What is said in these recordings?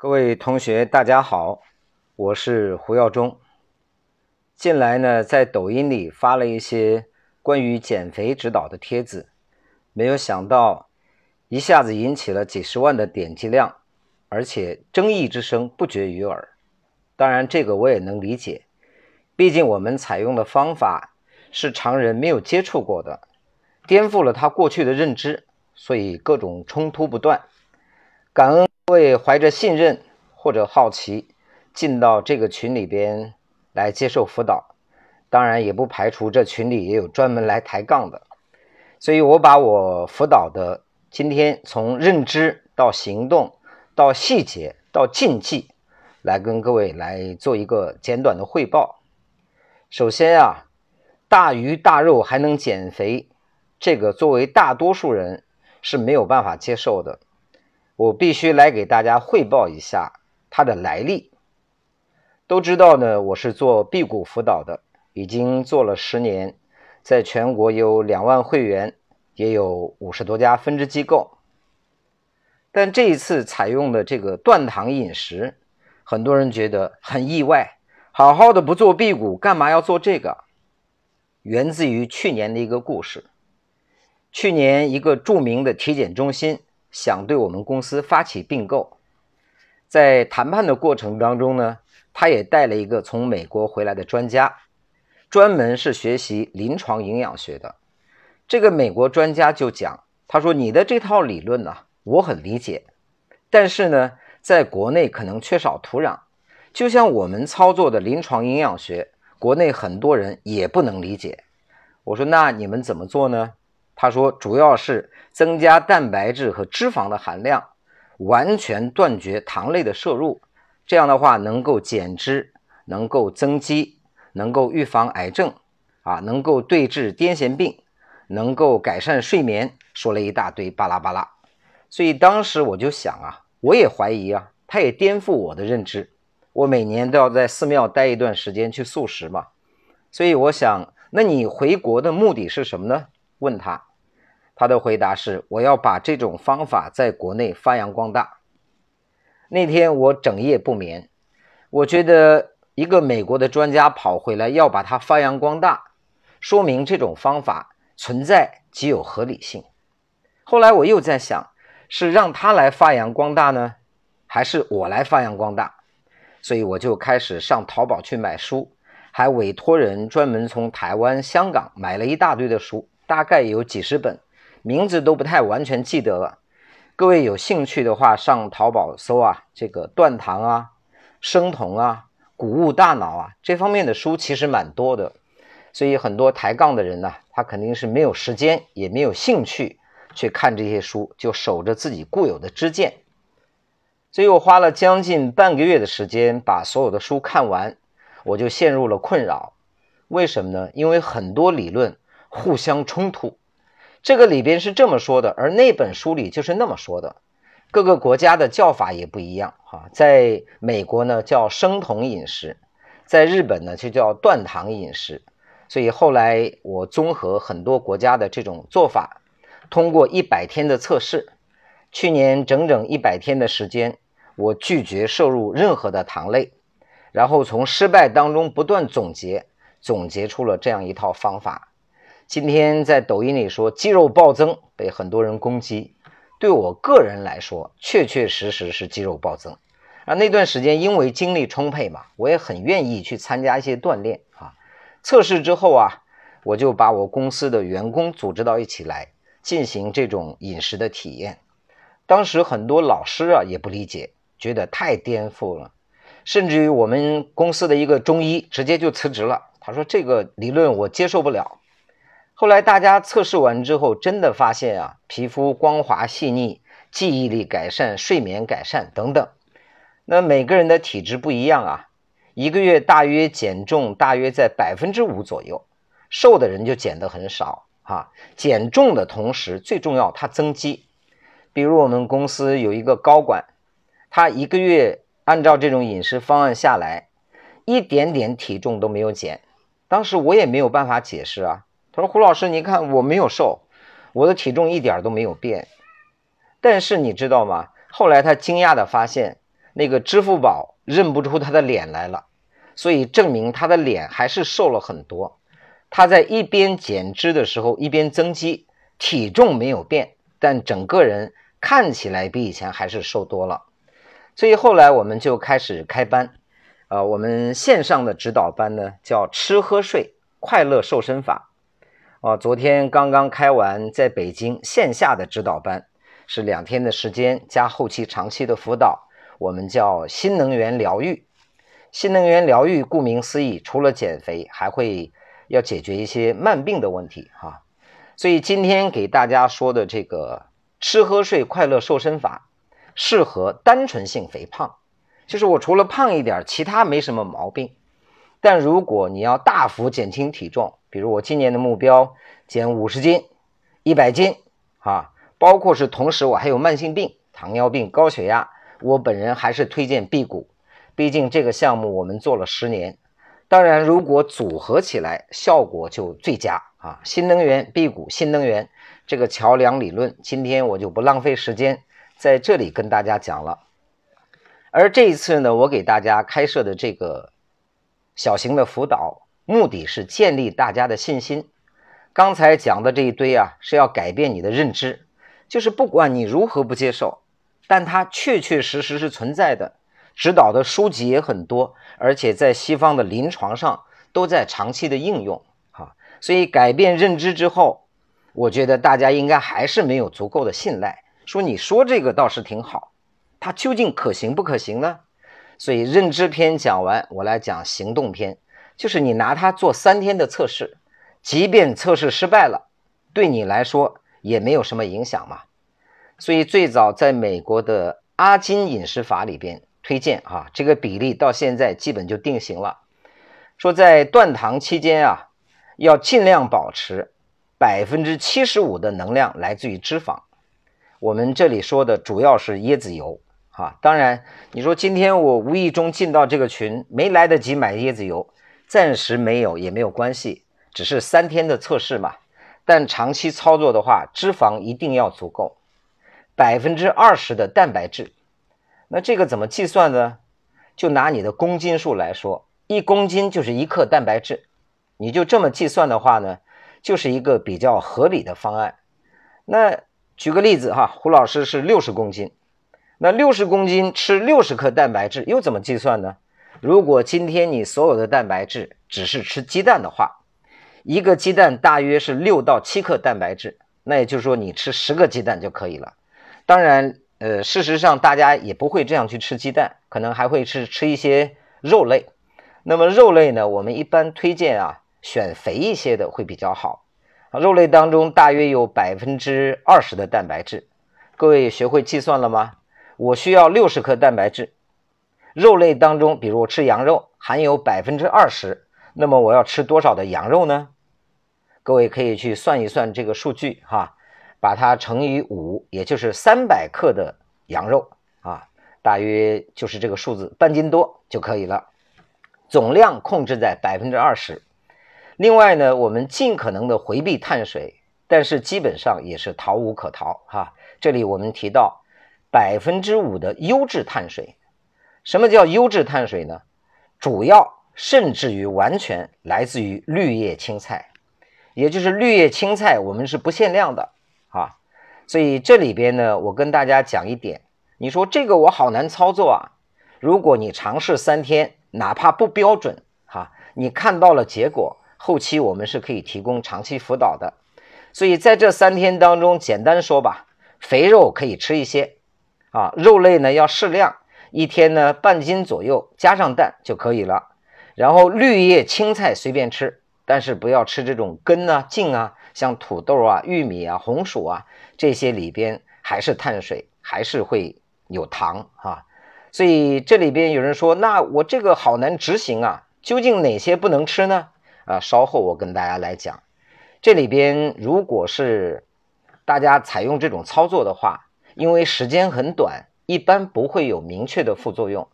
各位同学，大家好，我是胡耀中。近来呢，在抖音里发了一些关于减肥指导的帖子，没有想到一下子引起了几十万的点击量，而且争议之声不绝于耳。当然，这个我也能理解，毕竟我们采用的方法是常人没有接触过的，颠覆了他过去的认知，所以各种冲突不断。感恩。各位怀着信任或者好奇进到这个群里边来接受辅导，当然也不排除这群里也有专门来抬杠的，所以我把我辅导的今天从认知到行动到细节到禁忌来跟各位来做一个简短的汇报。首先啊，大鱼大肉还能减肥，这个作为大多数人是没有办法接受的。我必须来给大家汇报一下它的来历。都知道呢，我是做辟谷辅导的，已经做了十年，在全国有两万会员，也有五十多家分支机构。但这一次采用的这个断糖饮食，很多人觉得很意外。好好的不做辟谷，干嘛要做这个？源自于去年的一个故事。去年一个著名的体检中心。想对我们公司发起并购，在谈判的过程当中呢，他也带了一个从美国回来的专家，专门是学习临床营养学的。这个美国专家就讲，他说：“你的这套理论呢，我很理解，但是呢，在国内可能缺少土壤，就像我们操作的临床营养学，国内很多人也不能理解。”我说：“那你们怎么做呢？”他说：“主要是增加蛋白质和脂肪的含量，完全断绝糖类的摄入。这样的话，能够减脂，能够增肌，能够预防癌症，啊，能够对治癫痫病，能够改善睡眠。”说了一大堆巴拉巴拉。所以当时我就想啊，我也怀疑啊，他也颠覆我的认知。我每年都要在寺庙待一段时间去素食嘛，所以我想，那你回国的目的是什么呢？问他。他的回答是：“我要把这种方法在国内发扬光大。”那天我整夜不眠，我觉得一个美国的专家跑回来要把它发扬光大，说明这种方法存在极有合理性。后来我又在想，是让他来发扬光大呢，还是我来发扬光大？所以我就开始上淘宝去买书，还委托人专门从台湾、香港买了一大堆的书，大概有几十本。名字都不太完全记得了，各位有兴趣的话，上淘宝搜啊，这个断糖啊、生酮啊、谷物大脑啊这方面的书其实蛮多的，所以很多抬杠的人呢，他肯定是没有时间，也没有兴趣去看这些书，就守着自己固有的知见。所以我花了将近半个月的时间把所有的书看完，我就陷入了困扰。为什么呢？因为很多理论互相冲突。这个里边是这么说的，而那本书里就是那么说的。各个国家的叫法也不一样哈，在美国呢叫生酮饮食，在日本呢就叫断糖饮食。所以后来我综合很多国家的这种做法，通过一百天的测试，去年整整一百天的时间，我拒绝摄入任何的糖类，然后从失败当中不断总结，总结出了这样一套方法。今天在抖音里说肌肉暴增，被很多人攻击。对我个人来说，确确实实是肌肉暴增。啊，那段时间因为精力充沛嘛，我也很愿意去参加一些锻炼啊。测试之后啊，我就把我公司的员工组织到一起来进行这种饮食的体验。当时很多老师啊也不理解，觉得太颠覆了，甚至于我们公司的一个中医直接就辞职了。他说这个理论我接受不了。后来大家测试完之后，真的发现啊，皮肤光滑细腻，记忆力改善，睡眠改善等等。那每个人的体质不一样啊，一个月大约减重大约在百分之五左右，瘦的人就减得很少啊。减重的同时，最重要它增肌。比如我们公司有一个高管，他一个月按照这种饮食方案下来，一点点体重都没有减。当时我也没有办法解释啊。他说：“胡老师，你看我没有瘦，我的体重一点都没有变。但是你知道吗？后来他惊讶的发现，那个支付宝认不出他的脸来了，所以证明他的脸还是瘦了很多。他在一边减脂的时候一边增肌，体重没有变，但整个人看起来比以前还是瘦多了。所以后来我们就开始开班，呃，我们线上的指导班呢叫吃喝睡快乐瘦身法。哦，昨天刚刚开完在北京线下的指导班，是两天的时间加后期长期的辅导，我们叫新能源疗愈。新能源疗愈顾名思义，除了减肥，还会要解决一些慢病的问题哈。所以今天给大家说的这个吃喝睡快乐瘦身法。适合单纯性肥胖，就是我除了胖一点，其他没什么毛病。但如果你要大幅减轻体重，比如我今年的目标减五十斤、一百斤啊，包括是同时我还有慢性病，糖尿病、高血压，我本人还是推荐辟谷，毕竟这个项目我们做了十年。当然，如果组合起来，效果就最佳啊！新能源辟谷，新能源这个桥梁理论，今天我就不浪费时间。在这里跟大家讲了，而这一次呢，我给大家开设的这个小型的辅导，目的是建立大家的信心。刚才讲的这一堆啊，是要改变你的认知，就是不管你如何不接受，但它确确实实是存在的。指导的书籍也很多，而且在西方的临床上都在长期的应用。哈，所以改变认知之后，我觉得大家应该还是没有足够的信赖。说你说这个倒是挺好，它究竟可行不可行呢？所以认知篇讲完，我来讲行动篇，就是你拿它做三天的测试，即便测试失败了，对你来说也没有什么影响嘛。所以最早在美国的阿金饮食法里边推荐啊，这个比例到现在基本就定型了，说在断糖期间啊，要尽量保持百分之七十五的能量来自于脂肪。我们这里说的主要是椰子油，啊，当然你说今天我无意中进到这个群，没来得及买椰子油，暂时没有也没有关系，只是三天的测试嘛。但长期操作的话，脂肪一定要足够，百分之二十的蛋白质。那这个怎么计算呢？就拿你的公斤数来说，一公斤就是一克蛋白质，你就这么计算的话呢，就是一个比较合理的方案。那。举个例子哈，胡老师是六十公斤，那六十公斤吃六十克蛋白质又怎么计算呢？如果今天你所有的蛋白质只是吃鸡蛋的话，一个鸡蛋大约是六到七克蛋白质，那也就是说你吃十个鸡蛋就可以了。当然，呃，事实上大家也不会这样去吃鸡蛋，可能还会吃吃一些肉类。那么肉类呢，我们一般推荐啊，选肥一些的会比较好。肉类当中大约有百分之二十的蛋白质，各位学会计算了吗？我需要六十克蛋白质，肉类当中，比如我吃羊肉，含有百分之二十，那么我要吃多少的羊肉呢？各位可以去算一算这个数据哈，把它乘以五，也就是三百克的羊肉啊，大约就是这个数字，半斤多就可以了。总量控制在百分之二十。另外呢，我们尽可能的回避碳水，但是基本上也是逃无可逃哈。这里我们提到百分之五的优质碳水，什么叫优质碳水呢？主要甚至于完全来自于绿叶青菜，也就是绿叶青菜我们是不限量的啊。所以这里边呢，我跟大家讲一点，你说这个我好难操作啊。如果你尝试三天，哪怕不标准哈，你看到了结果。后期我们是可以提供长期辅导的，所以在这三天当中，简单说吧，肥肉可以吃一些，啊，肉类呢要适量，一天呢半斤左右，加上蛋就可以了。然后绿叶青菜随便吃，但是不要吃这种根啊、茎啊，像土豆啊、玉米啊、红薯啊这些里边还是碳水，还是会有糖啊。所以这里边有人说，那我这个好难执行啊，究竟哪些不能吃呢？啊，稍后我跟大家来讲，这里边如果是大家采用这种操作的话，因为时间很短，一般不会有明确的副作用，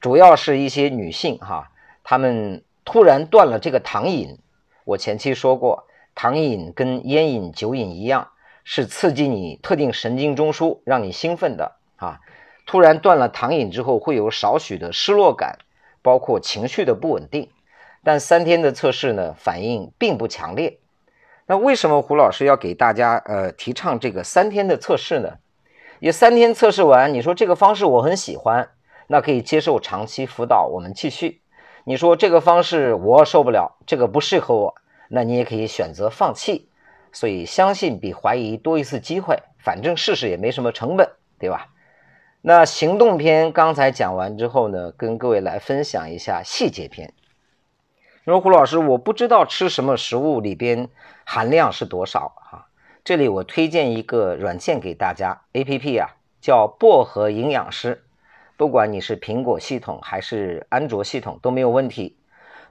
主要是一些女性哈，她们突然断了这个糖瘾。我前期说过，糖瘾跟烟瘾、酒瘾一样，是刺激你特定神经中枢，让你兴奋的啊。突然断了糖瘾之后，会有少许的失落感，包括情绪的不稳定。但三天的测试呢，反应并不强烈。那为什么胡老师要给大家呃提倡这个三天的测试呢？也三天测试完，你说这个方式我很喜欢，那可以接受长期辅导，我们继续。你说这个方式我受不了，这个不适合我，那你也可以选择放弃。所以相信比怀疑多一次机会，反正试试也没什么成本，对吧？那行动篇刚才讲完之后呢，跟各位来分享一下细节篇。说胡老师，我不知道吃什么食物里边含量是多少哈。这里我推荐一个软件给大家，A P P 啊，叫薄荷营养师。不管你是苹果系统还是安卓系统都没有问题。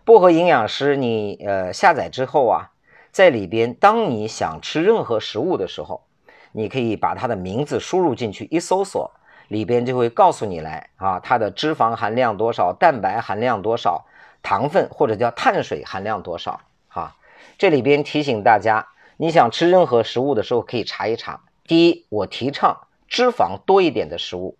薄荷营养师，你呃下载之后啊，在里边，当你想吃任何食物的时候，你可以把它的名字输入进去，一搜索，里边就会告诉你来啊，它的脂肪含量多少，蛋白含量多少。糖分或者叫碳水含量多少？哈，这里边提醒大家，你想吃任何食物的时候可以查一查。第一，我提倡脂肪多一点的食物。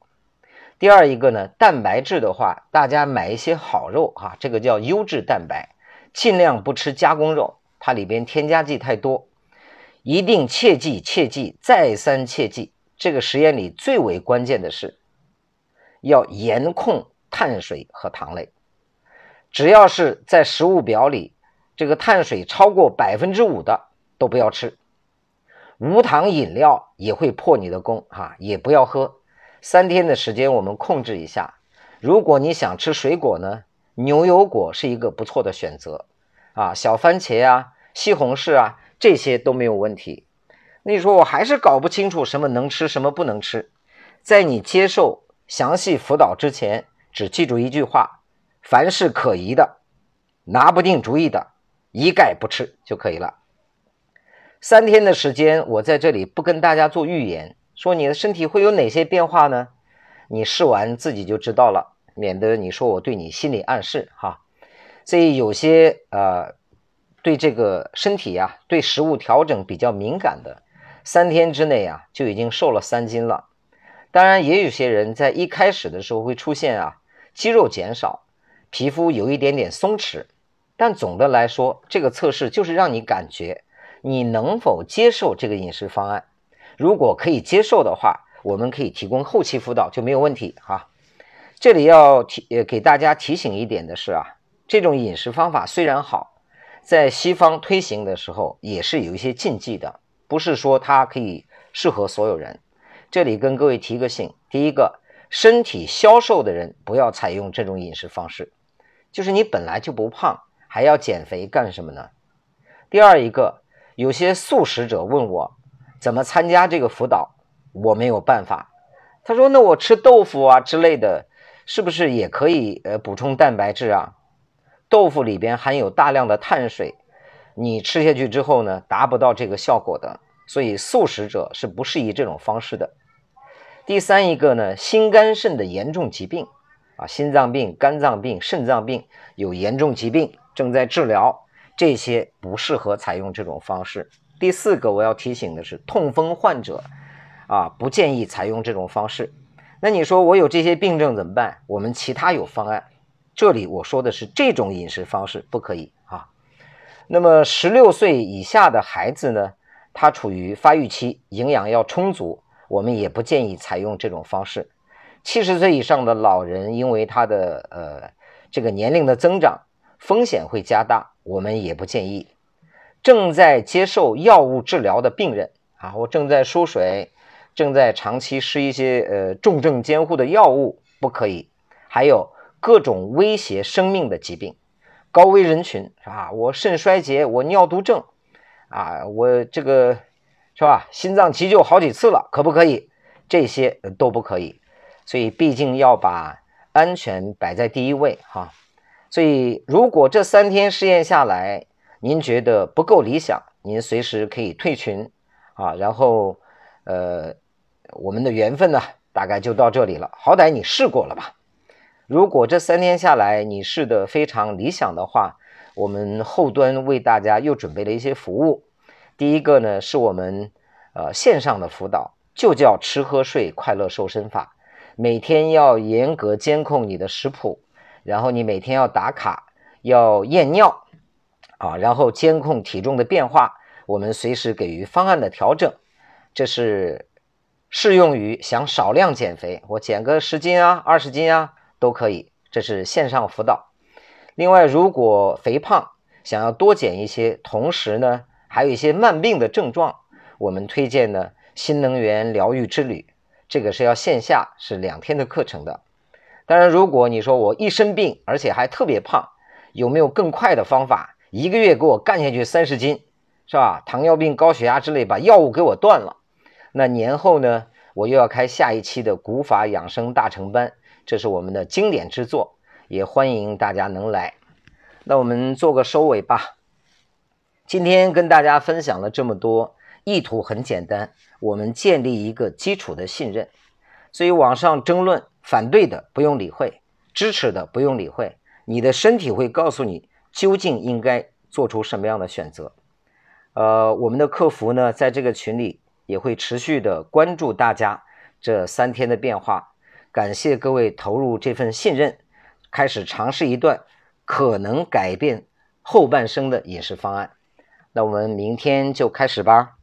第二一个呢，蛋白质的话，大家买一些好肉哈，这个叫优质蛋白，尽量不吃加工肉，它里边添加剂太多。一定切记切记再三切记，这个实验里最为关键的是要严控碳水和糖类。只要是在食物表里，这个碳水超过百分之五的都不要吃，无糖饮料也会破你的功哈，也不要喝。三天的时间我们控制一下。如果你想吃水果呢，牛油果是一个不错的选择啊，小番茄啊、西红柿啊这些都没有问题。那你说我还是搞不清楚什么能吃什么不能吃，在你接受详细辅导之前，只记住一句话。凡是可疑的、拿不定主意的，一概不吃就可以了。三天的时间，我在这里不跟大家做预言，说你的身体会有哪些变化呢？你试完自己就知道了，免得你说我对你心理暗示哈。所以有些呃，对这个身体呀，对食物调整比较敏感的，三天之内啊就已经瘦了三斤了。当然，也有些人在一开始的时候会出现啊肌肉减少。皮肤有一点点松弛，但总的来说，这个测试就是让你感觉你能否接受这个饮食方案。如果可以接受的话，我们可以提供后期辅导就没有问题哈。这里要提呃给大家提醒一点的是啊，这种饮食方法虽然好，在西方推行的时候也是有一些禁忌的，不是说它可以适合所有人。这里跟各位提个醒：第一个，身体消瘦的人不要采用这种饮食方式。就是你本来就不胖，还要减肥干什么呢？第二一个，有些素食者问我怎么参加这个辅导，我没有办法。他说：“那我吃豆腐啊之类的，是不是也可以呃补充蛋白质啊？豆腐里边含有大量的碳水，你吃下去之后呢，达不到这个效果的。所以素食者是不适宜这种方式的。第三一个呢，心肝肾的严重疾病。”啊，心脏病、肝脏病、肾脏病有严重疾病正在治疗，这些不适合采用这种方式。第四个我要提醒的是，痛风患者啊，不建议采用这种方式。那你说我有这些病症怎么办？我们其他有方案。这里我说的是这种饮食方式不可以啊。那么十六岁以下的孩子呢，他处于发育期，营养要充足，我们也不建议采用这种方式。七十岁以上的老人，因为他的呃这个年龄的增长，风险会加大，我们也不建议。正在接受药物治疗的病人啊，我正在输水，正在长期吃一些呃重症监护的药物，不可以。还有各种威胁生命的疾病，高危人群是吧？我肾衰竭，我尿毒症啊，我这个是吧？心脏急救好几次了，可不可以？这些都不可以。所以，毕竟要把安全摆在第一位哈。所以，如果这三天试验下来，您觉得不够理想，您随时可以退群啊。然后，呃，我们的缘分呢，大概就到这里了。好歹你试过了吧？如果这三天下来你试的非常理想的话，我们后端为大家又准备了一些服务。第一个呢，是我们呃线上的辅导，就叫吃喝睡快乐瘦身法。每天要严格监控你的食谱，然后你每天要打卡，要验尿，啊，然后监控体重的变化，我们随时给予方案的调整。这是适用于想少量减肥，我减个十斤啊、二十斤啊都可以。这是线上辅导。另外，如果肥胖想要多减一些，同时呢还有一些慢病的症状，我们推荐呢新能源疗愈之旅，这个是要线下是两天的课程的。当然，如果你说我一生病，而且还特别胖，有没有更快的方法？一个月给我干下去三十斤，是吧？糖尿病、高血压之类，把药物给我断了。那年后呢，我又要开下一期的古法养生大成班，这是我们的经典之作，也欢迎大家能来。那我们做个收尾吧。今天跟大家分享了这么多，意图很简单，我们建立一个基础的信任。所以网上争论反对的不用理会，支持的不用理会，你的身体会告诉你究竟应该做出什么样的选择。呃，我们的客服呢，在这个群里。也会持续的关注大家这三天的变化，感谢各位投入这份信任，开始尝试一段可能改变后半生的饮食方案。那我们明天就开始吧。